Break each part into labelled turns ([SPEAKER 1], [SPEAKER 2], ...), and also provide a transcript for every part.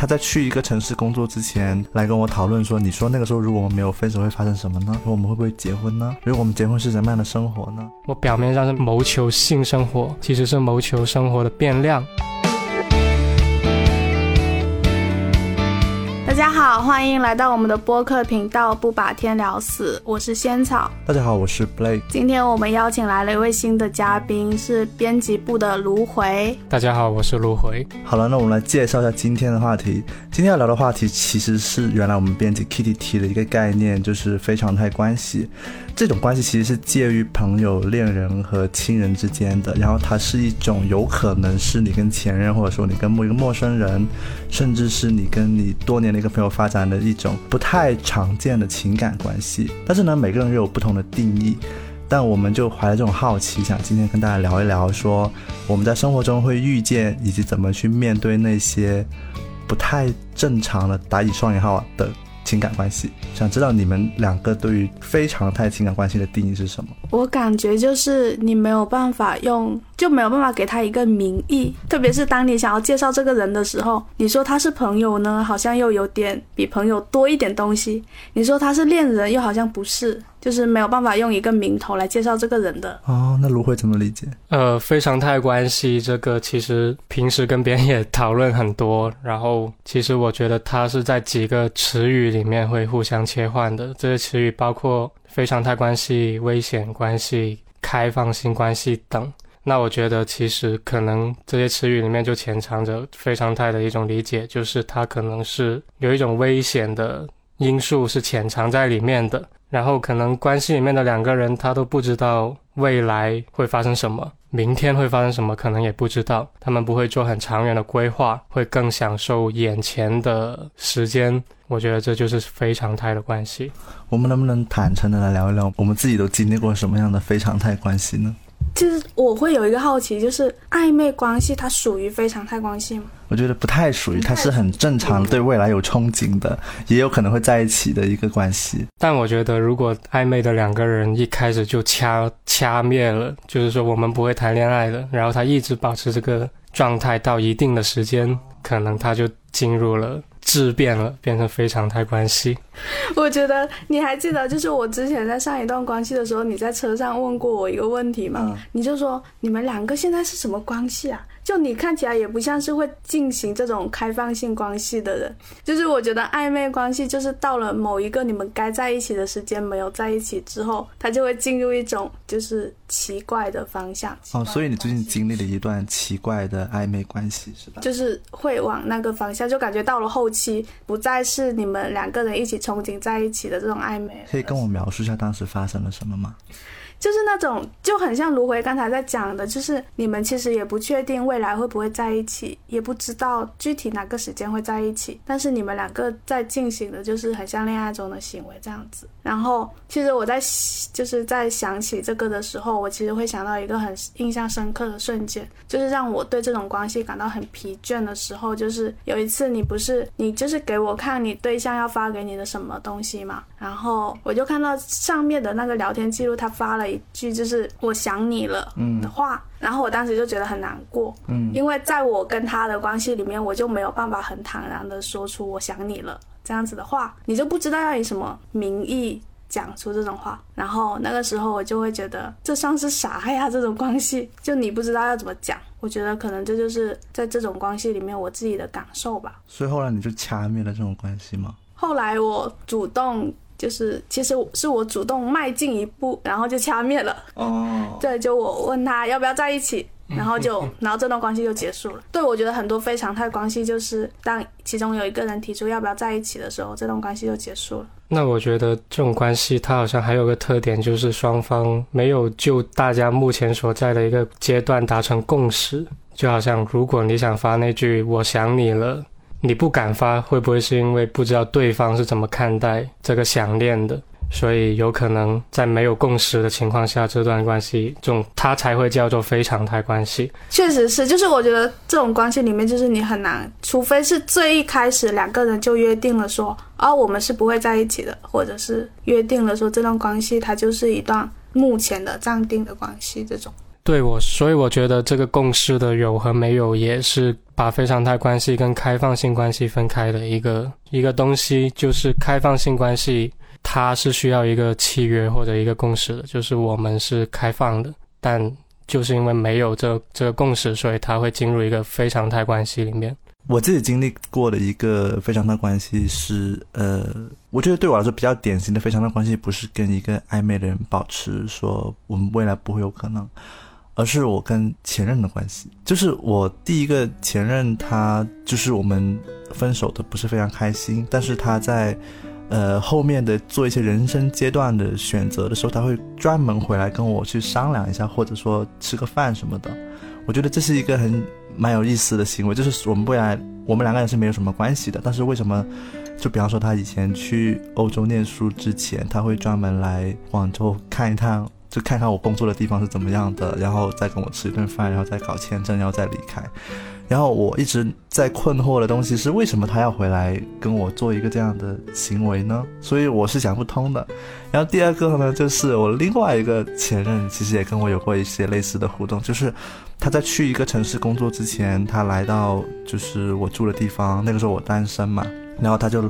[SPEAKER 1] 他在去一个城市工作之前来跟我讨论说，你说那个时候如果我们没有分手会发生什么呢？我们会不会结婚呢？如果我们结婚是什么样的生活呢？
[SPEAKER 2] 我表面上是谋求性生活，其实是谋求生活的变量。
[SPEAKER 3] 欢迎来到我们的播客频道，不把天聊死。我是仙草。
[SPEAKER 1] 大家好，我是 Blake。
[SPEAKER 3] 今天我们邀请来了一位新的嘉宾，是编辑部的卢回。
[SPEAKER 2] 大家好，我是卢回。
[SPEAKER 1] 好了，那我们来介绍一下今天的话题。今天要聊的话题其实是原来我们编辑 Kitty 提的一个概念，就是非常态关系。这种关系其实是介于朋友、恋人和亲人之间的，然后它是一种有可能是你跟前任，或者说你跟某一个陌生人，甚至是你跟你多年的一个朋友发展的一种不太常见的情感关系。但是呢，每个人又有不同的定义。但我们就怀着这种好奇，想今天跟大家聊一聊，说我们在生活中会遇见以及怎么去面对那些不太正常的打以双引号的。情感关系，想知道你们两个对于非常态情感关系的定义是什么？
[SPEAKER 3] 我感觉就是你没有办法用，就没有办法给他一个名义。特别是当你想要介绍这个人的时候，你说他是朋友呢，好像又有点比朋友多一点东西；你说他是恋人，又好像不是。就是没有办法用一个名头来介绍这个人的
[SPEAKER 1] 哦。那卢慧怎么理解？
[SPEAKER 2] 呃，非常态关系这个其实平时跟别人也讨论很多，然后其实我觉得它是在几个词语里面会互相切换的。这些词语包括非常态关系、危险关系、开放性关系等。那我觉得其实可能这些词语里面就潜藏着非常态的一种理解，就是它可能是有一种危险的因素是潜藏在里面的。然后可能关系里面的两个人，他都不知道未来会发生什么，明天会发生什么，可能也不知道。他们不会做很长远的规划，会更享受眼前的时间。我觉得这就是非常态的关系。
[SPEAKER 1] 我们能不能坦诚的来聊一聊，我们自己都经历过什么样的非常态关系呢？
[SPEAKER 3] 其实我会有一个好奇，就是暧昧关系它属于非常态关系吗？
[SPEAKER 1] 我觉得不太属于，它是很正常，对未来有憧憬的，也有可能会在一起的一个关系。
[SPEAKER 2] 但我觉得，如果暧昧的两个人一开始就掐掐灭了，就是说我们不会谈恋爱的，然后他一直保持这个状态到一定的时间，可能他就进入了。质变了，变成非常态关系。
[SPEAKER 3] 我觉得你还记得，就是我之前在上一段关系的时候，你在车上问过我一个问题吗？你就说你们两个现在是什么关系啊？就你看起来也不像是会进行这种开放性关系的人，就是我觉得暧昧关系就是到了某一个你们该在一起的时间没有在一起之后，他就会进入一种就是奇怪的方向。
[SPEAKER 1] 哦，所以你最近经历了一段奇怪的暧昧关系是吧？
[SPEAKER 3] 就是会往那个方向，就感觉到了后期不再是你们两个人一起憧憬在一起的这种暧昧。
[SPEAKER 1] 可以跟我描述一下当时发生了什么吗？
[SPEAKER 3] 就是那种就很像卢回刚才在讲的，就是你们其实也不确定未来会不会在一起，也不知道具体哪个时间会在一起，但是你们两个在进行的就是很像恋爱中的行为这样子。然后其实我在就是在想起这个的时候，我其实会想到一个很印象深刻的瞬间，就是让我对这种关系感到很疲倦的时候，就是有一次你不是你就是给我看你对象要发给你的什么东西嘛，然后我就看到上面的那个聊天记录，他发了。一句就是“我想你了”的话，然后我当时就觉得很难过，嗯，因为在我跟他的关系里面，我就没有办法很坦然的说出“我想你了”这样子的话，你就不知道要以什么名义讲出这种话，然后那个时候我就会觉得这算是啥呀？这种关系，就你不知道要怎么讲，我觉得可能这就是在这种关系里面我自己的感受吧。
[SPEAKER 1] 所以后来你就掐灭了这种关系吗？
[SPEAKER 3] 后来我主动。就是其实是我主动迈进一步，然后就掐灭了。哦，对，就我问他要不要在一起，然后就 然后这段关系就结束了。对，我觉得很多非常态关系就是当其中有一个人提出要不要在一起的时候，这段关系就结束了。
[SPEAKER 2] 那我觉得这种关系它好像还有个特点，就是双方没有就大家目前所在的一个阶段达成共识。就好像如果你想发那句我想你了。你不敢发，会不会是因为不知道对方是怎么看待这个想念的？所以有可能在没有共识的情况下，这段关系这种，它才会叫做非常态关系。
[SPEAKER 3] 确实是，就是我觉得这种关系里面，就是你很难，除非是最一开始两个人就约定了说，啊，我们是不会在一起的，或者是约定了说这段关系它就是一段目前的暂定的关系这种。
[SPEAKER 2] 对我，所以我觉得这个共识的有和没有，也是把非常态关系跟开放性关系分开的一个一个东西。就是开放性关系，它是需要一个契约或者一个共识的，就是我们是开放的，但就是因为没有这这个共识，所以它会进入一个非常态关系里面。
[SPEAKER 1] 我自己经历过的一个非常的关系是，呃，我觉得对我来说比较典型的非常的关系，不是跟一个暧昧的人保持说我们未来不会有可能，而是我跟前任的关系。就是我第一个前任，他就是我们分手的不是非常开心，但是他在，呃，后面的做一些人生阶段的选择的时候，他会专门回来跟我去商量一下，或者说吃个饭什么的。我觉得这是一个很。蛮有意思的行为，就是我们未来我们两个人是没有什么关系的，但是为什么？就比方说他以前去欧洲念书之前，他会专门来广州看一趟，就看看我工作的地方是怎么样的，然后再跟我吃一顿饭，然后再搞签证，然后再离开。然后我一直在困惑的东西是，为什么他要回来跟我做一个这样的行为呢？所以我是想不通的。然后第二个呢，就是我另外一个前任，其实也跟我有过一些类似的互动，就是他在去一个城市工作之前，他来到就是我住的地方，那个时候我单身嘛，然后他就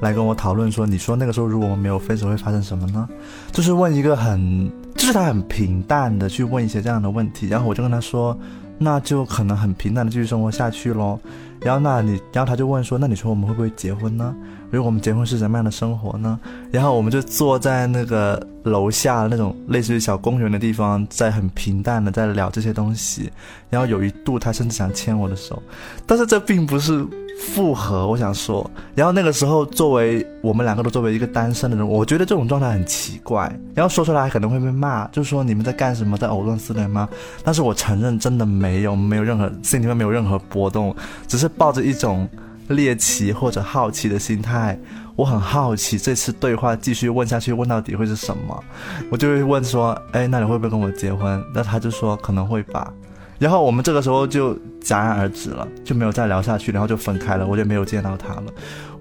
[SPEAKER 1] 来跟我讨论说，你说那个时候如果我们没有分手会发生什么呢？就是问一个很，就是他很平淡的去问一些这样的问题，然后我就跟他说。那就可能很平淡的继续生活下去喽，然后那你，然后他就问说，那你说我们会不会结婚呢？如果我们结婚是什么样的生活呢？然后我们就坐在那个楼下那种类似于小公园的地方，在很平淡的在聊这些东西。然后有一度他甚至想牵我的手，但是这并不是。复合，我想说，然后那个时候，作为我们两个都作为一个单身的人，我觉得这种状态很奇怪，然后说出来可能会被骂，就是说你们在干什么，在藕断丝连吗？但是我承认，真的没有，没有任何心里面没有任何波动，只是抱着一种猎奇或者好奇的心态，我很好奇这次对话继续问下去，问到底会是什么？我就会问说，哎，那你会不会跟我结婚？那他就说可能会吧。然后我们这个时候就戛然而止了，就没有再聊下去，然后就分开了，我就没有见到他了。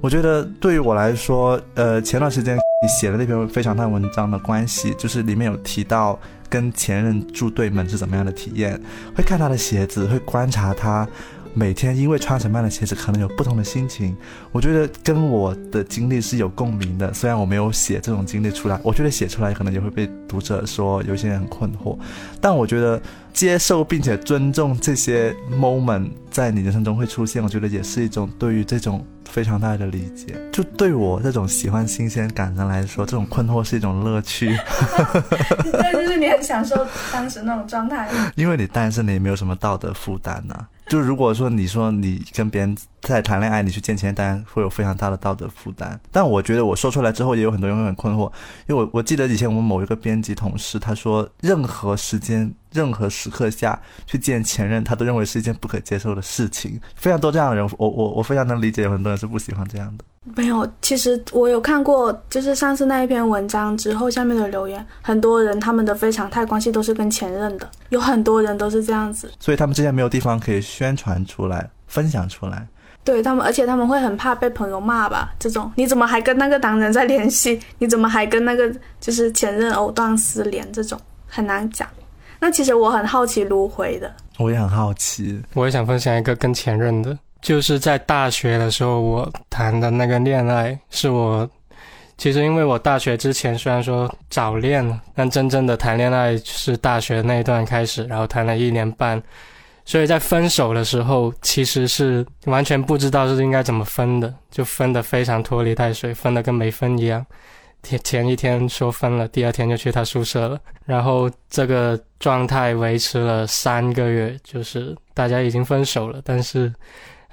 [SPEAKER 1] 我觉得对于我来说，呃，前段时间你写的那篇非常大文章的关系，就是里面有提到跟前任住对门是怎么样的体验，会看他的鞋子，会观察他。每天因为穿什么样的鞋子，可能有不同的心情。我觉得跟我的经历是有共鸣的，虽然我没有写这种经历出来，我觉得写出来可能也会被读者说有些人很困惑。但我觉得接受并且尊重这些 moment 在你人生中会出现，我觉得也是一种对于这种非常大的理解。就对我这种喜欢新鲜感的人来说，这种困惑是一种乐趣。
[SPEAKER 3] 对，就是你很享受当时那种状态，
[SPEAKER 1] 因为你单身，你也没有什么道德负担呐。就如果说你说你跟别人在谈恋爱，你去见钱单会有非常大的道德负担。但我觉得我说出来之后，也有很多人会很困惑，因为我我记得以前我们某一个编辑同事，他说任何时间、任何时刻下去见前任，他都认为是一件不可接受的事情。非常多这样的人，我我我非常能理解，有很多人是不喜欢这样的。
[SPEAKER 3] 没有，其实我有看过，就是上次那一篇文章之后下面的留言，很多人他们的非常态关系都是跟前任的，有很多人都是这样子，
[SPEAKER 1] 所以他们之前没有地方可以宣传出来、分享出来。
[SPEAKER 3] 对他们，而且他们会很怕被朋友骂吧？这种你怎么还跟那个男人在联系？你怎么还跟那个就是前任藕断丝连？这种很难讲。那其实我很好奇卢回的，
[SPEAKER 1] 我也很好奇，
[SPEAKER 2] 我也想分享一个跟前任的。就是在大学的时候，我谈的那个恋爱，是我其实因为我大学之前虽然说早恋了，但真正的谈恋爱是大学那一段开始，然后谈了一年半，所以在分手的时候，其实是完全不知道是应该怎么分的，就分得非常拖泥带水，分得跟没分一样。前前一天说分了，第二天就去他宿舍了，然后这个状态维持了三个月，就是大家已经分手了，但是。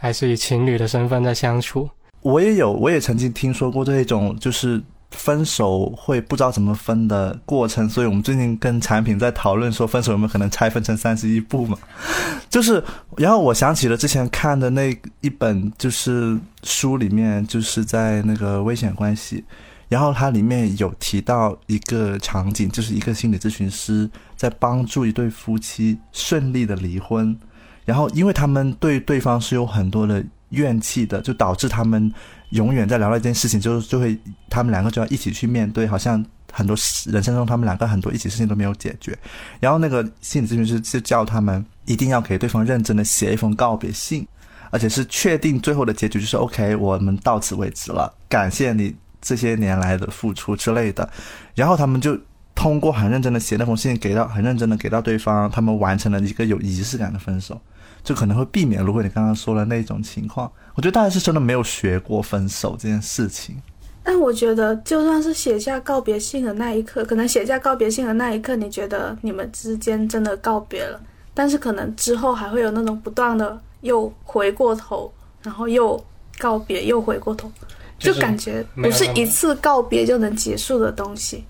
[SPEAKER 2] 还是以情侣的身份在相处。
[SPEAKER 1] 我也有，我也曾经听说过这种，就是分手会不知道怎么分的过程。所以我们最近跟产品在讨论说，分手有没有可能拆分成三十一步嘛？就是，然后我想起了之前看的那一本，就是书里面就是在那个危险关系，然后它里面有提到一个场景，就是一个心理咨询师在帮助一对夫妻顺利的离婚。然后，因为他们对对方是有很多的怨气的，就导致他们永远在聊到一件事情，就是就会他们两个就要一起去面对，好像很多人生中他们两个很多一起事情都没有解决，然后那个心理咨询师就叫他们一定要给对方认真的写一封告别信，而且是确定最后的结局就是 OK，我们到此为止了，感谢你这些年来的付出之类的，然后他们就通过很认真的写那封信给到很认真的给到对方，他们完成了一个有仪式感的分手。就可能会避免，如果你刚刚说的那种情况，我觉得大家是真的没有学过分手这件事情。
[SPEAKER 3] 但我觉得，就算是写下告别信的那一刻，可能写下告别信的那一刻，你觉得你们之间真的告别了，但是可能之后还会有那种不断的又回过头，然后又告别，又回过头，就感觉不是一次告别就能结束的东西。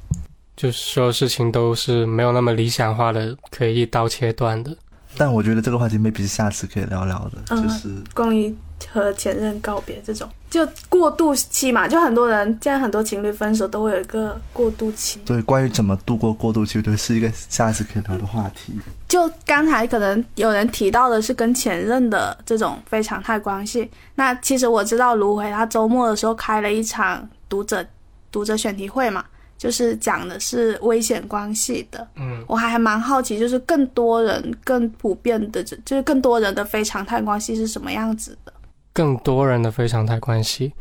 [SPEAKER 2] 就是所有事情都是没有那么理想化的，可以一刀切断的。
[SPEAKER 1] 但我觉得这个话题 maybe 是下次可以聊聊的，就是
[SPEAKER 3] 关于和前任告别这种，就过渡期嘛，就很多人现在很多情侣分手都会有一个过渡期。
[SPEAKER 1] 对，关于怎么度过过渡期，都，是一个下次可以聊的话题。
[SPEAKER 3] 就刚才可能有人提到的是跟前任的这种非常态关系，那其实我知道卢回他周末的时候开了一场读者读者选题会嘛。就是讲的是危险关系的，
[SPEAKER 2] 嗯，
[SPEAKER 3] 我还还蛮好奇，就是更多人更普遍的，就就是更多人的非常态关系是什么样子的？
[SPEAKER 2] 更多人的非常态关系，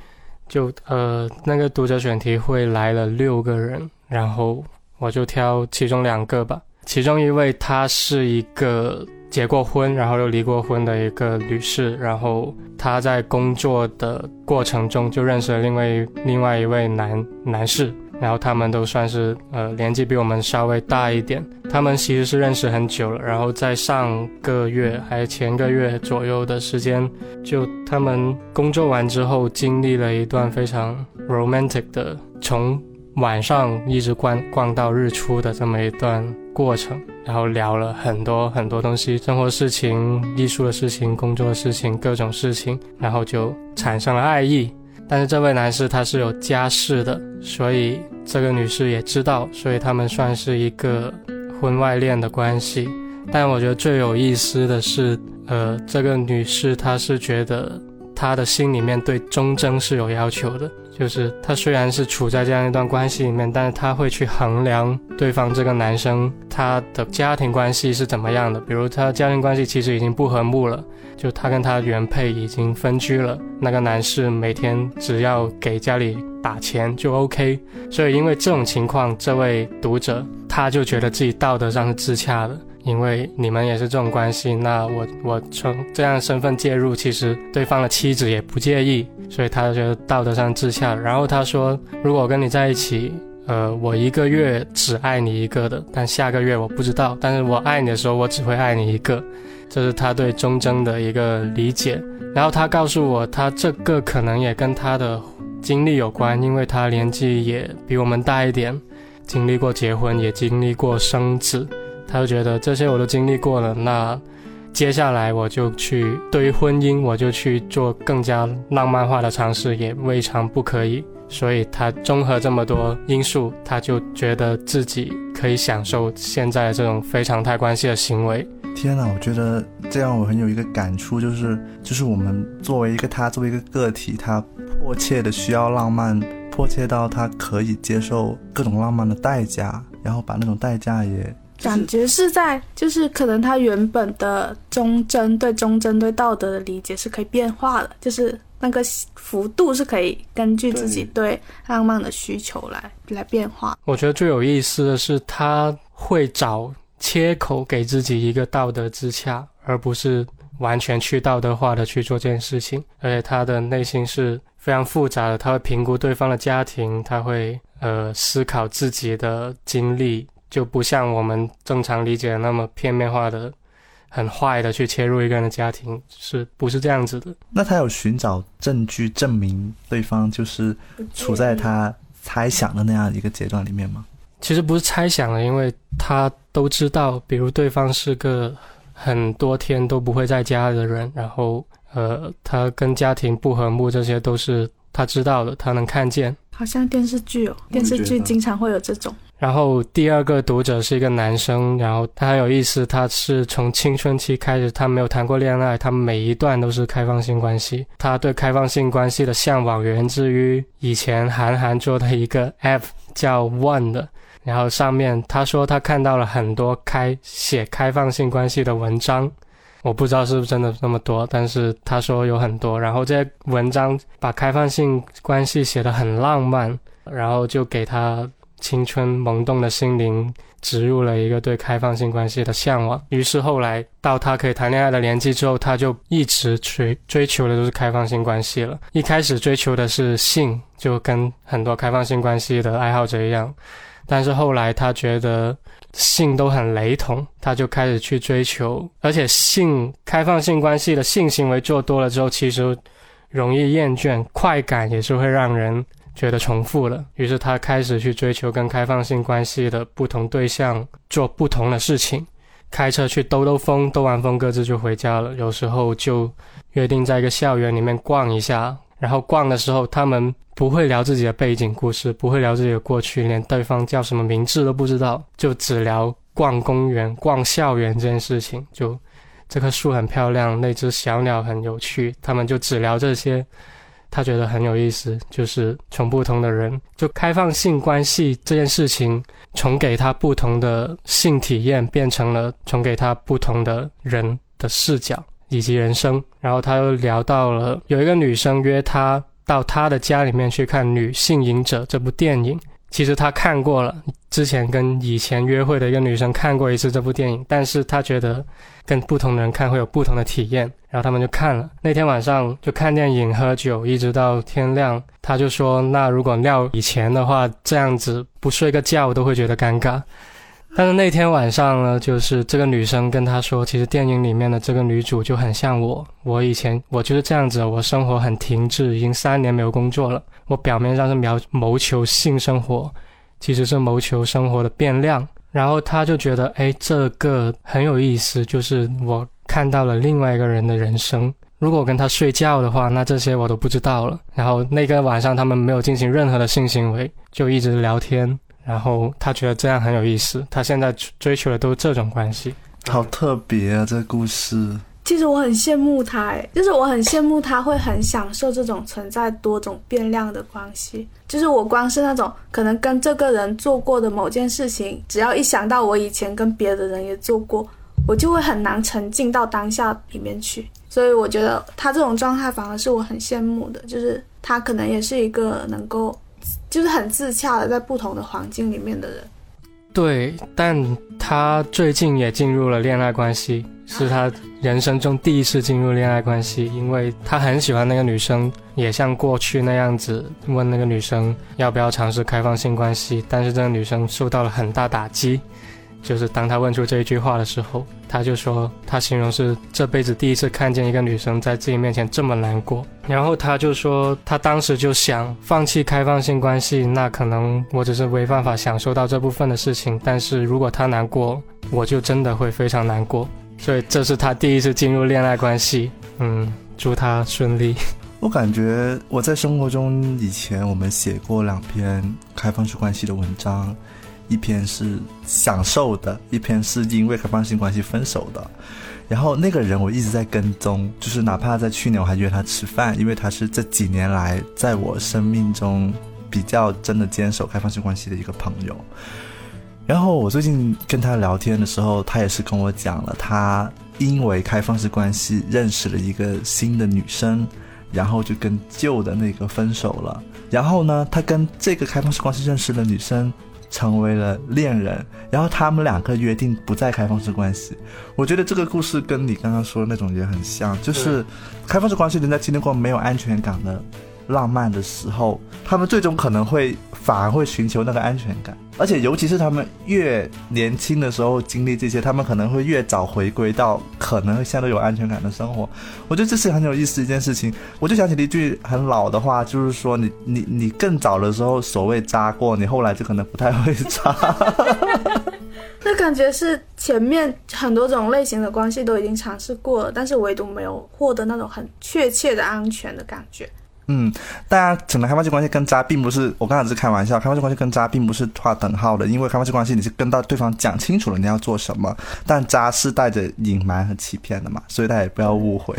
[SPEAKER 2] 就呃那个读者选题会来了六个人，然后我就挑其中两个吧。其中一位她是一个结过婚，然后又离过婚的一个女士，然后她在工作的过程中就认识了另外另外一位男男士。然后他们都算是呃年纪比我们稍微大一点，他们其实是认识很久了。然后在上个月还是前个月左右的时间，就他们工作完之后，经历了一段非常 romantic 的，从晚上一直逛逛到日出的这么一段过程。然后聊了很多很多东西，生活事情、艺术的事情、工作的事情、各种事情，然后就产生了爱意。但是这位男士他是有家室的，所以这个女士也知道，所以他们算是一个婚外恋的关系。但我觉得最有意思的是，呃，这个女士她是觉得她的心里面对忠贞是有要求的，就是她虽然是处在这样一段关系里面，但是她会去衡量对方这个男生他的家庭关系是怎么样的，比如他家庭关系其实已经不和睦了。就他跟他原配已经分居了，那个男士每天只要给家里打钱就 OK，所以因为这种情况，这位读者他就觉得自己道德上是自洽的，因为你们也是这种关系，那我我从这样身份介入，其实对方的妻子也不介意，所以他觉得道德上自洽。然后他说，如果跟你在一起，呃，我一个月只爱你一个的，但下个月我不知道，但是我爱你的时候，我只会爱你一个。这是他对忠贞的一个理解，然后他告诉我，他这个可能也跟他的经历有关，因为他年纪也比我们大一点，经历过结婚，也经历过生子，他就觉得这些我都经历过了，那接下来我就去对于婚姻，我就去做更加浪漫化的尝试，也未尝不可以。所以他综合这么多因素，他就觉得自己可以享受现在这种非常态关系的行为。
[SPEAKER 1] 天呐，我觉得这样我很有一个感触，就是就是我们作为一个他，作为一个个体，他迫切的需要浪漫，迫切到他可以接受各种浪漫的代价，然后把那种代价也
[SPEAKER 3] 感觉是在，就是可能他原本的忠贞对忠贞对道德的理解是可以变化的，就是那个幅度是可以根据自己对浪漫的需求来来变化。
[SPEAKER 2] 我觉得最有意思的是他会找。切口给自己一个道德自洽，而不是完全去道德化的去做这件事情。而且他的内心是非常复杂的，他会评估对方的家庭，他会呃思考自己的经历，就不像我们正常理解的那么片面化的、很坏的去切入一个人的家庭，是不是这样子的？
[SPEAKER 1] 那他有寻找证据证明对方就是处在他猜想的那样一个阶段里面吗？
[SPEAKER 2] 其实不是猜想的，因为他都知道，比如对方是个很多天都不会在家的人，然后呃，他跟家庭不和睦，这些都是他知道的，他能看见。
[SPEAKER 3] 好像电视剧哦，电视剧经常会有这种。
[SPEAKER 2] 然后第二个读者是一个男生，然后他很有意思，他是从青春期开始，他没有谈过恋爱，他每一段都是开放性关系。他对开放性关系的向往源自于以前韩寒做的一个 app。叫 One 的，然后上面他说他看到了很多开写开放性关系的文章，我不知道是不是真的那么多，但是他说有很多，然后这些文章把开放性关系写得很浪漫，然后就给他青春萌动的心灵。植入了一个对开放性关系的向往，于是后来到他可以谈恋爱的年纪之后，他就一直追追求的都是开放性关系了。一开始追求的是性，就跟很多开放性关系的爱好者一样，但是后来他觉得性都很雷同，他就开始去追求，而且性开放性关系的性行为做多了之后，其实容易厌倦，快感也是会让人。觉得重复了，于是他开始去追求跟开放性关系的不同对象，做不同的事情，开车去兜兜风，兜完风各自就回家了。有时候就约定在一个校园里面逛一下，然后逛的时候他们不会聊自己的背景故事，不会聊自己的过去，连对方叫什么名字都不知道，就只聊逛公园、逛校园这件事情。就这棵树很漂亮，那只小鸟很有趣，他们就只聊这些。他觉得很有意思，就是从不同的人，就开放性关系这件事情，从给他不同的性体验，变成了从给他不同的人的视角以及人生。然后他又聊到了有一个女生约他到他的家里面去看《女性瘾者》这部电影。其实他看过了，之前跟以前约会的一个女生看过一次这部电影，但是他觉得跟不同的人看会有不同的体验，然后他们就看了。那天晚上就看电影、喝酒，一直到天亮。他就说：“那如果尿以前的话，这样子不睡个觉都会觉得尴尬。”但是那天晚上呢，就是这个女生跟他说，其实电影里面的这个女主就很像我。我以前我就是这样子，我生活很停滞，已经三年没有工作了。我表面上是谋谋求性生活，其实是谋求生活的变量。然后他就觉得，哎，这个很有意思，就是我看到了另外一个人的人生。如果我跟他睡觉的话，那这些我都不知道了。然后那个晚上他们没有进行任何的性行为，就一直聊天。然后他觉得这样很有意思，他现在追求的都是这种关系，
[SPEAKER 1] 好特别啊！这故事，
[SPEAKER 3] 其实我很羡慕他，就是我很羡慕他会很享受这种存在多种变量的关系。就是我光是那种可能跟这个人做过的某件事情，只要一想到我以前跟别的人也做过，我就会很难沉浸到当下里面去。所以我觉得他这种状态反而是我很羡慕的，就是他可能也是一个能够。就是很自洽的，在不同的环境里面的人。
[SPEAKER 2] 对，但他最近也进入了恋爱关系，是他人生中第一次进入恋爱关系，因为他很喜欢那个女生，也像过去那样子问那个女生要不要尝试开放性关系，但是这个女生受到了很大打击。就是当他问出这一句话的时候，他就说他形容是这辈子第一次看见一个女生在自己面前这么难过。然后他就说他当时就想放弃开放性关系，那可能我只是没办法享受到这部分的事情。但是如果他难过，我就真的会非常难过。所以这是他第一次进入恋爱关系。嗯，祝他顺利。
[SPEAKER 1] 我感觉我在生活中以前我们写过两篇开放式关系的文章。一篇是享受的，一篇是因为开放性关系分手的。然后那个人我一直在跟踪，就是哪怕在去年我还约他吃饭，因为他是这几年来在我生命中比较真的坚守开放性关系的一个朋友。然后我最近跟他聊天的时候，他也是跟我讲了，他因为开放式关系认识了一个新的女生，然后就跟旧的那个分手了。然后呢，他跟这个开放式关系认识的女生。成为了恋人，然后他们两个约定不再开放式关系。我觉得这个故事跟你刚刚说的那种也很像，就是开放式关系，人在经历过没有安全感的。浪漫的时候，他们最终可能会反而会寻求那个安全感，而且尤其是他们越年轻的时候经历这些，他们可能会越早回归到可能会相对有安全感的生活。我觉得这是很有意思一件事情。我就想起了一句很老的话，就是说你你你更早的时候所谓扎过，你后来就可能不太会扎。
[SPEAKER 3] 那感觉是前面很多种类型的关系都已经尝试过了，但是唯独没有获得那种很确切的安全的感觉。
[SPEAKER 1] 嗯，大家整个开放式关系跟渣并不是，我刚才只是开玩笑，开放式关系跟渣并不是划等号的，因为开放式关系你是跟到对方讲清楚了你要做什么，但渣是带着隐瞒和欺骗的嘛，所以大家也不要误会，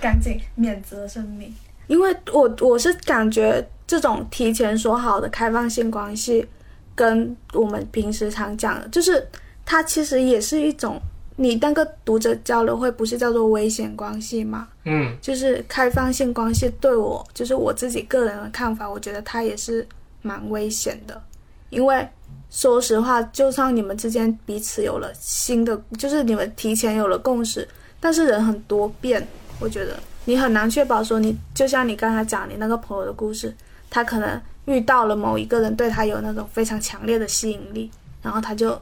[SPEAKER 3] 赶紧免责声明，因为我我是感觉。这种提前说好的开放性关系，跟我们平时常讲的，就是它其实也是一种，你那个读者交流会不是叫做危险关系吗？
[SPEAKER 2] 嗯，
[SPEAKER 3] 就是开放性关系对我，就是我自己个人的看法，我觉得它也是蛮危险的，因为说实话，就算你们之间彼此有了新的，就是你们提前有了共识，但是人很多变，我觉得你很难确保说你，就像你刚才讲你那个朋友的故事，他可能遇到了某一个人对他有那种非常强烈的吸引力，然后他就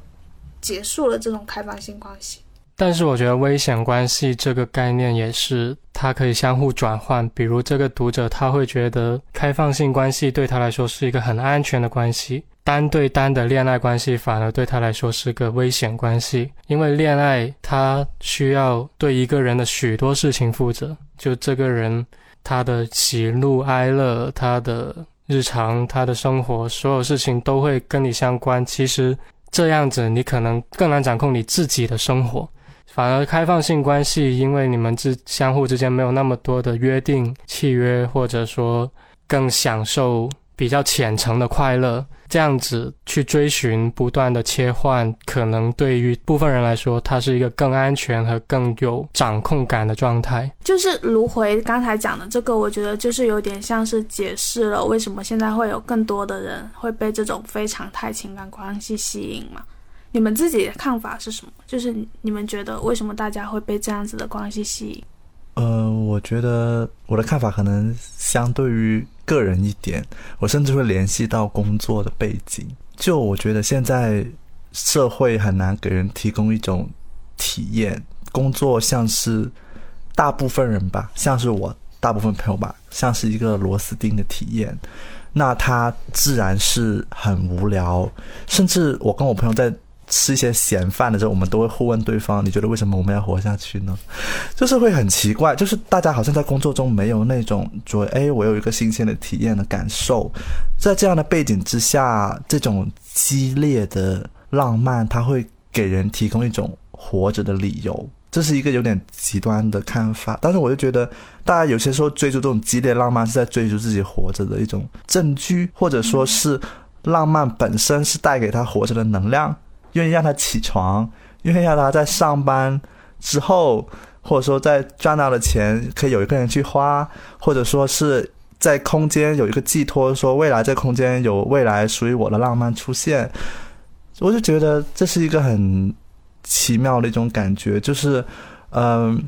[SPEAKER 3] 结束了这种开放性关系。
[SPEAKER 2] 但是我觉得危险关系这个概念也是它可以相互转换。比如这个读者他会觉得开放性关系对他来说是一个很安全的关系，单对单的恋爱关系反而对他来说是个危险关系。因为恋爱他需要对一个人的许多事情负责，就这个人他的喜怒哀乐、他的日常、他的生活，所有事情都会跟你相关。其实这样子你可能更难掌控你自己的生活。反而开放性关系，因为你们之相互之间没有那么多的约定、契约，或者说更享受比较浅层的快乐，这样子去追寻、不断的切换，可能对于部分人来说，它是一个更安全和更有掌控感的状态。
[SPEAKER 3] 就是卢回刚才讲的这个，我觉得就是有点像是解释了为什么现在会有更多的人会被这种非常态情感关系吸引嘛。你们自己的看法是什么？就是你们觉得为什么大家会被这样子的关系吸引？
[SPEAKER 1] 呃，我觉得我的看法可能相对于个人一点，我甚至会联系到工作的背景。就我觉得现在社会很难给人提供一种体验，工作像是大部分人吧，像是我大部分朋友吧，像是一个螺丝钉的体验，那他自然是很无聊，甚至我跟我朋友在。吃一些闲饭的时候，我们都会互问对方：“你觉得为什么我们要活下去呢？”就是会很奇怪，就是大家好像在工作中没有那种说：“哎，我有一个新鲜的体验的感受。”在这样的背景之下，这种激烈的浪漫，它会给人提供一种活着的理由。这是一个有点极端的看法，但是我就觉得，大家有些时候追逐这种激烈浪漫，是在追逐自己活着的一种证据，或者说是浪漫本身是带给他活着的能量。愿意让他起床，愿意让他在上班之后，或者说在赚到的钱可以有一个人去花，或者说是在空间有一个寄托，说未来这空间有未来属于我的浪漫出现，我就觉得这是一个很奇妙的一种感觉，就是嗯，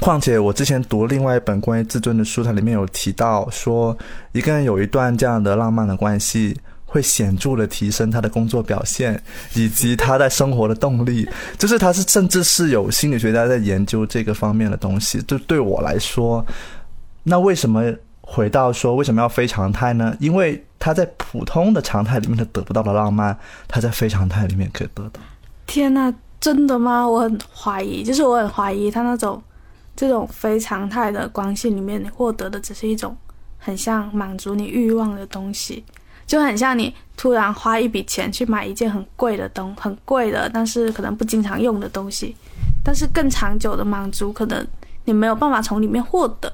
[SPEAKER 1] 况且我之前读另外一本关于自尊的书，它里面有提到说，一个人有一段这样的浪漫的关系。会显著的提升他的工作表现，以及他在生活的动力。就是他是甚至是有心理学家在研究这个方面的东西。就对我来说，那为什么回到说为什么要非常态呢？因为他在普通的常态里面他得不到的浪漫，他在非常态里面可以得到。
[SPEAKER 3] 天呐，真的吗？我很怀疑，就是我很怀疑他那种这种非常态的关系里面，你获得的只是一种很像满足你欲望的东西。就很像你突然花一笔钱去买一件很贵的东，很贵的，但是可能不经常用的东西，但是更长久的满足，可能你没有办法从里面获得，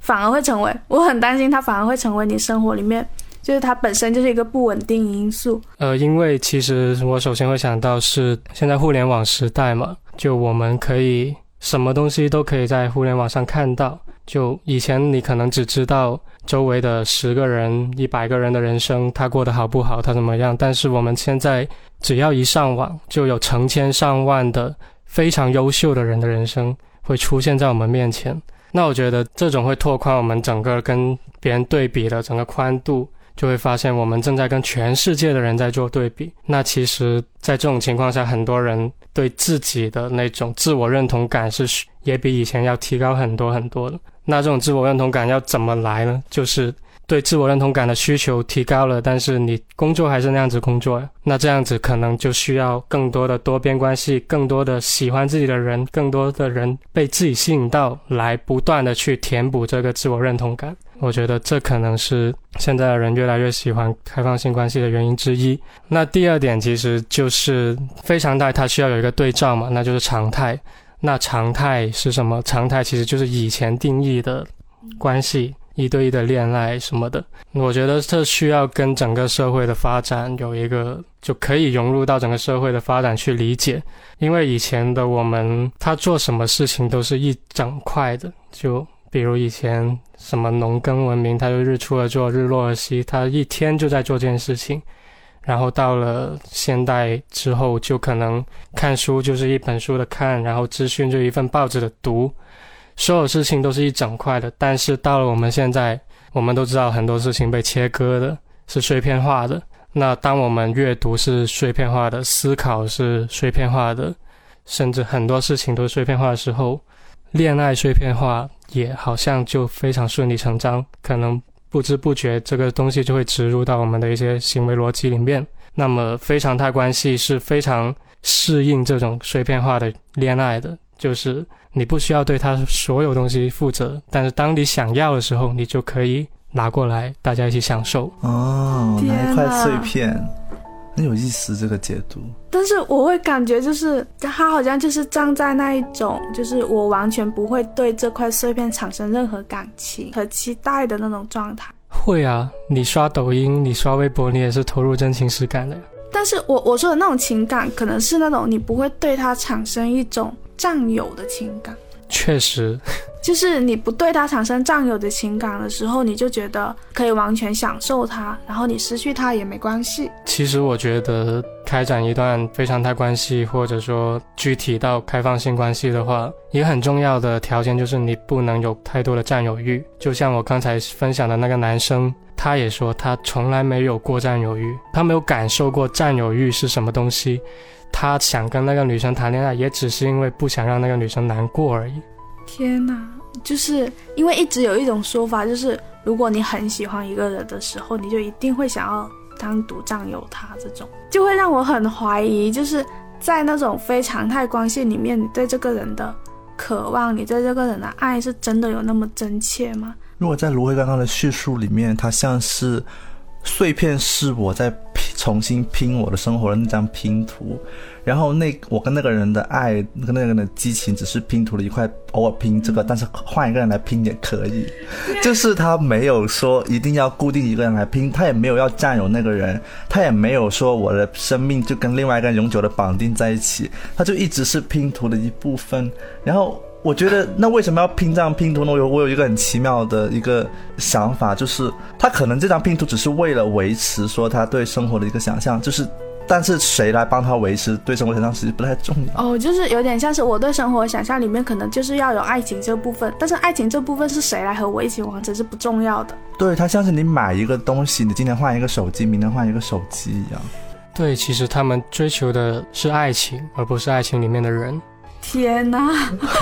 [SPEAKER 3] 反而会成为我很担心它反而会成为你生活里面，就是它本身就是一个不稳定因素。
[SPEAKER 2] 呃，因为其实我首先会想到是现在互联网时代嘛，就我们可以什么东西都可以在互联网上看到。就以前你可能只知道周围的十个人、一百个人的人生，他过得好不好，他怎么样。但是我们现在只要一上网，就有成千上万的非常优秀的人的人生会出现在我们面前。那我觉得这种会拓宽我们整个跟别人对比的整个宽度。就会发现，我们正在跟全世界的人在做对比。那其实，在这种情况下，很多人对自己的那种自我认同感是也比以前要提高很多很多的。那这种自我认同感要怎么来呢？就是。对自我认同感的需求提高了，但是你工作还是那样子工作，那这样子可能就需要更多的多边关系，更多的喜欢自己的人，更多的人被自己吸引到来，不断的去填补这个自我认同感。我觉得这可能是现在的人越来越喜欢开放性关系的原因之一。那第二点其实就是非常态，它需要有一个对照嘛，那就是常态。那常态是什么？常态其实就是以前定义的关系。一对一的恋爱什么的。我觉得这需要跟整个社会的发展有一个就可以融入到整个社会的发展去理解，因为以前的我们他做什么事情都是一整块的，就比如以前什么农耕文明，他就日出而作，日落而息，他一天就在做这件事情。然后到了现代之后，就可能看书就是一本书的看，然后资讯就一份报纸的读，所有事情都是一整块的。但是到了我们现在，我们都知道很多事情被切割的，是碎片化的。那当我们阅读是碎片化的，思考是碎片化的，甚至很多事情都是碎片化的时候，恋爱碎片化也好像就非常顺理成章，可能。不知不觉，这个东西就会植入到我们的一些行为逻辑里面。那么，非常态关系是非常适应这种碎片化的恋爱的，就是你不需要对他所有东西负责，但是当你想要的时候，你就可以拿过来，大家一起享受。
[SPEAKER 1] 哦，拿一块碎片。很有意思这个解读，
[SPEAKER 3] 但是我会感觉就是他好像就是站在那一种，就是我完全不会对这块碎片产生任何感情和期待的那种状态。
[SPEAKER 2] 会啊，你刷抖音，你刷微博，你也是投入真情实感的。
[SPEAKER 3] 但是我我说的那种情感，可能是那种你不会对他产生一种占有的情感。
[SPEAKER 2] 确实。
[SPEAKER 3] 就是你不对他产生占有的情感的时候，你就觉得可以完全享受他，然后你失去他也没关系。
[SPEAKER 2] 其实我觉得开展一段非常态关系，或者说具体到开放性关系的话，一个很重要的条件就是你不能有太多的占有欲。就像我刚才分享的那个男生，他也说他从来没有过占有欲，他没有感受过占有欲是什么东西。他想跟那个女生谈恋爱，也只是因为不想让那个女生难过而已。
[SPEAKER 3] 天哪，就是因为一直有一种说法，就是如果你很喜欢一个人的时候，你就一定会想要单独占有他，这种就会让我很怀疑，就是在那种非常态关系里面，你对这个人的渴望，你对这个人的爱是真的有那么真切吗？
[SPEAKER 1] 如果在卢辉刚刚的叙述里面，他像是。碎片是我在重新拼我的生活的那张拼图，然后那我跟那个人的爱，跟那个人的激情，只是拼图的一块，偶尔拼这个，但是换一个人来拼也可以。就是他没有说一定要固定一个人来拼，他也没有要占有那个人，他也没有说我的生命就跟另外一个人永久的绑定在一起，他就一直是拼图的一部分，然后。我觉得那为什么要拼这张拼图呢？我有我有一个很奇妙的一个想法，就是他可能这张拼图只是为了维持说他对生活的一个想象，就是但是谁来帮他维持对生活想象其实不太重要。
[SPEAKER 3] 哦，就是有点像是我对生活想象里面可能就是要有爱情这部分，但是爱情这部分是谁来和我一起完成是不重要的。
[SPEAKER 1] 对，它像是你买一个东西，你今天换一个手机，明天换一个手机一样。
[SPEAKER 2] 对，其实他们追求的是爱情，而不是爱情里面的人。
[SPEAKER 3] 天呐，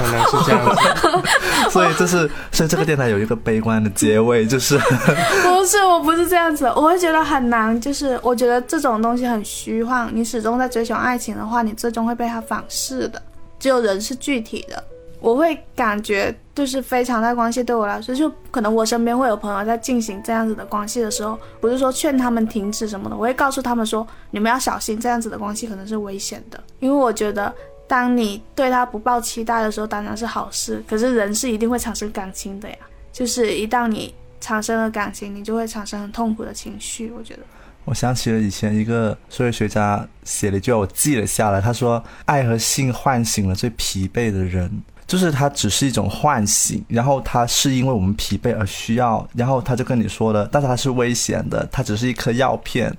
[SPEAKER 2] 原来是这样子，
[SPEAKER 1] 所以这是，所以这个电台有一个悲观的结尾，就是
[SPEAKER 3] 不是，我不是这样子，我会觉得很难，就是我觉得这种东西很虚幻，你始终在追求爱情的话，你最终会被它反噬的。只有人是具体的，我会感觉就是非常的关系对我来说，就可能我身边会有朋友在进行这样子的关系的时候，不是说劝他们停止什么的，我会告诉他们说，你们要小心这样子的关系可能是危险的，因为我觉得。当你对他不抱期待的时候，当然是好事。可是人是一定会产生感情的呀，就是一旦你产生了感情，你就会产生很痛苦的情绪。我觉得，
[SPEAKER 1] 我想起了以前一个社会学家写了一句话，我记了下来。他说：“爱和性唤醒了最疲惫的人，就是它只是一种唤醒，然后它是因为我们疲惫而需要，然后他就跟你说了，但是它是危险的，它只是一颗药片，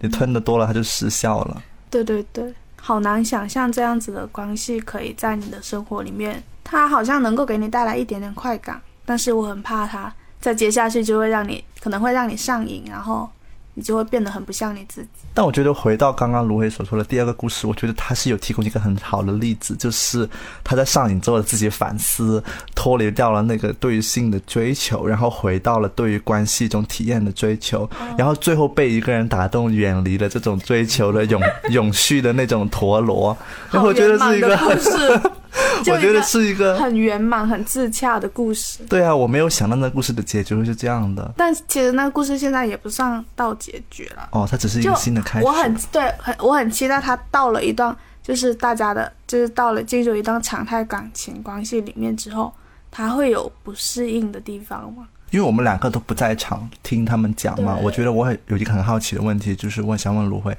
[SPEAKER 1] 你吞的多了，它就失效了。”
[SPEAKER 3] 对对对。好难想象这样子的关系可以在你的生活里面，它好像能够给你带来一点点快感，但是我很怕它在接下去就会让你可能会让你上瘾，然后。你就会变得很不像你自己。
[SPEAKER 1] 但我觉得回到刚刚芦荟所说的第二个故事，我觉得他是有提供一个很好的例子，就是他在上瘾之后的自己反思，脱离掉了那个对于性的追求，然后回到了对于关系中体验的追求，然后最后被一个人打动，远离了这种追求的永 永续的那种陀螺。然后我觉得是一个
[SPEAKER 3] 故事。
[SPEAKER 1] 我觉得是一个
[SPEAKER 3] 很圆满、很自洽的故事。
[SPEAKER 1] 对啊，我没有想到那故事的结局会是这样的。
[SPEAKER 3] 但其实那个故事现在也不算到结局了。哦，
[SPEAKER 1] 它只是一个新的开始。
[SPEAKER 3] 我很对，很我很期待他到了一段，就是大家的，就是到了进入一段常态感情关系里面之后，他会有不适应的地方吗？
[SPEAKER 1] 因为我们两个都不在场听他们讲嘛，我觉得我很有一个很好奇的问题，就是我想问卢慧，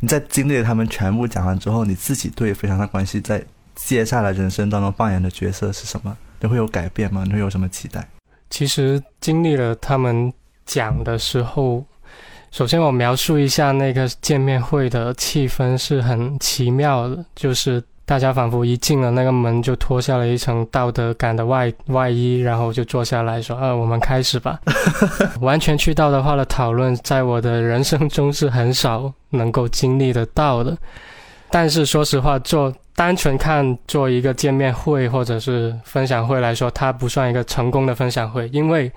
[SPEAKER 1] 你在经历了他们全部讲完之后，你自己对非常的关系在接下来人生当中扮演的角色是什么？你会有改变吗？你会有什么期待？
[SPEAKER 2] 其实经历了他们讲的时候，首先我描述一下那个见面会的气氛是很奇妙的，就是大家仿佛一进了那个门就脱下了一层道德感的外外衣，然后就坐下来说：“呃，我们开始吧。”完全去道德化的讨论，在我的人生中是很少能够经历得到的。但是说实话，做单纯看做一个见面会或者是分享会来说，它不算一个成功的分享会，因为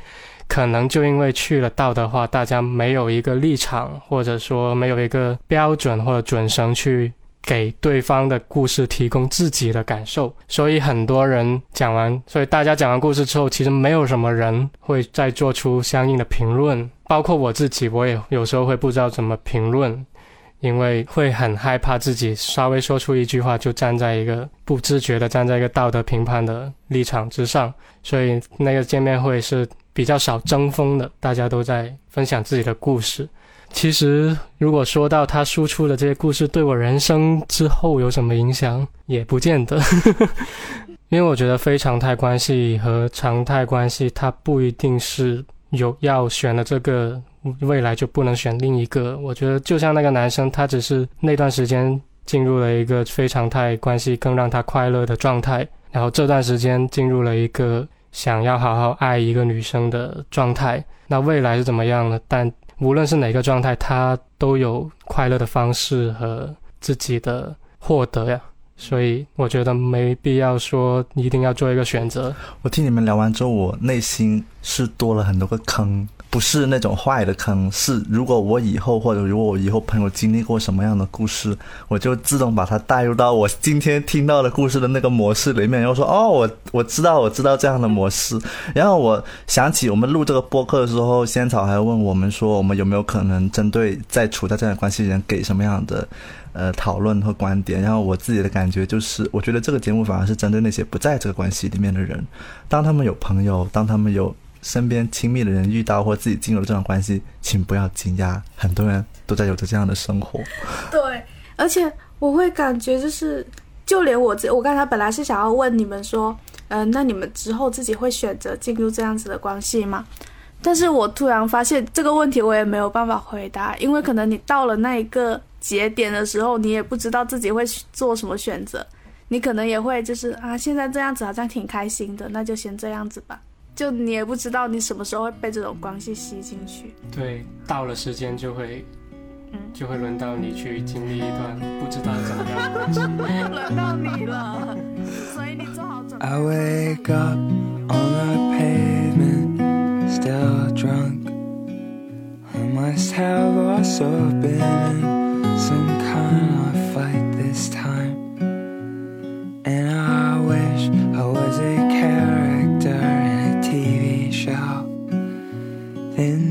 [SPEAKER 2] 可能就因为去了道德化，大家没有一个立场，或者说没有一个标准或者准绳去给对方的故事提供自己的感受，所以很多人讲完，所以大家讲完故事之后，其实没有什么人会再做出相应的评论，包括我自己，我也有时候会不知道怎么评论。因为会很害怕自己稍微说出一句话，就站在一个不自觉的站在一个道德评判的立场之上，所以那个见面会是比较少争锋的，大家都在分享自己的故事。其实，如果说到他输出的这些故事对我人生之后有什么影响，也不见得，因为我觉得非常态关系和常态关系，它不一定是有要选的这个。未来就不能选另一个。我觉得就像那个男生，他只是那段时间进入了一个非常态关系，更让他快乐的状态，然后这段时间进入了一个想要好好爱一个女生的状态。那未来是怎么样呢？但无论是哪个状态，他都有快乐的方式和自己的获得呀。所以我觉得没必要说一定要做一个选择。
[SPEAKER 1] 我听你们聊完之后，我内心是多了很多个坑。不是那种坏的坑，是如果我以后或者如果我以后朋友经历过什么样的故事，我就自动把它带入到我今天听到的故事的那个模式里面，然后说哦，我我知道我知道这样的模式。然后我想起我们录这个播客的时候，仙草还问我们说，我们有没有可能针对在处在这样的关系人给什么样的呃讨论和观点？然后我自己的感觉就是，我觉得这个节目反而是针对那些不在这个关系里面的人，当他们有朋友，当他们有。身边亲密的人遇到或自己进入这种关系，请不要惊讶，很多人都在有着这样的生活。
[SPEAKER 3] 对，而且我会感觉就是，就连我这，我刚才本来是想要问你们说，嗯，那你们之后自己会选择进入这样子的关系吗？但是我突然发现这个问题我也没有办法回答，因为可能你到了那一个节点的时候，你也不知道自己会做什么选择，你可能也会就是啊，现在这样子好像挺开心的，那就先这样子吧。就你也不知道你什么时候会被这种关系吸进去。
[SPEAKER 2] 对，到了时间就会，嗯，就会轮到你去经历一段不知道怎么样的关系。
[SPEAKER 3] 轮到你了，所以你做好准备。I
[SPEAKER 4] wake up on the pavement, still drunk. I must have also been in some kind of fight this time. And I wish I was a character. then the only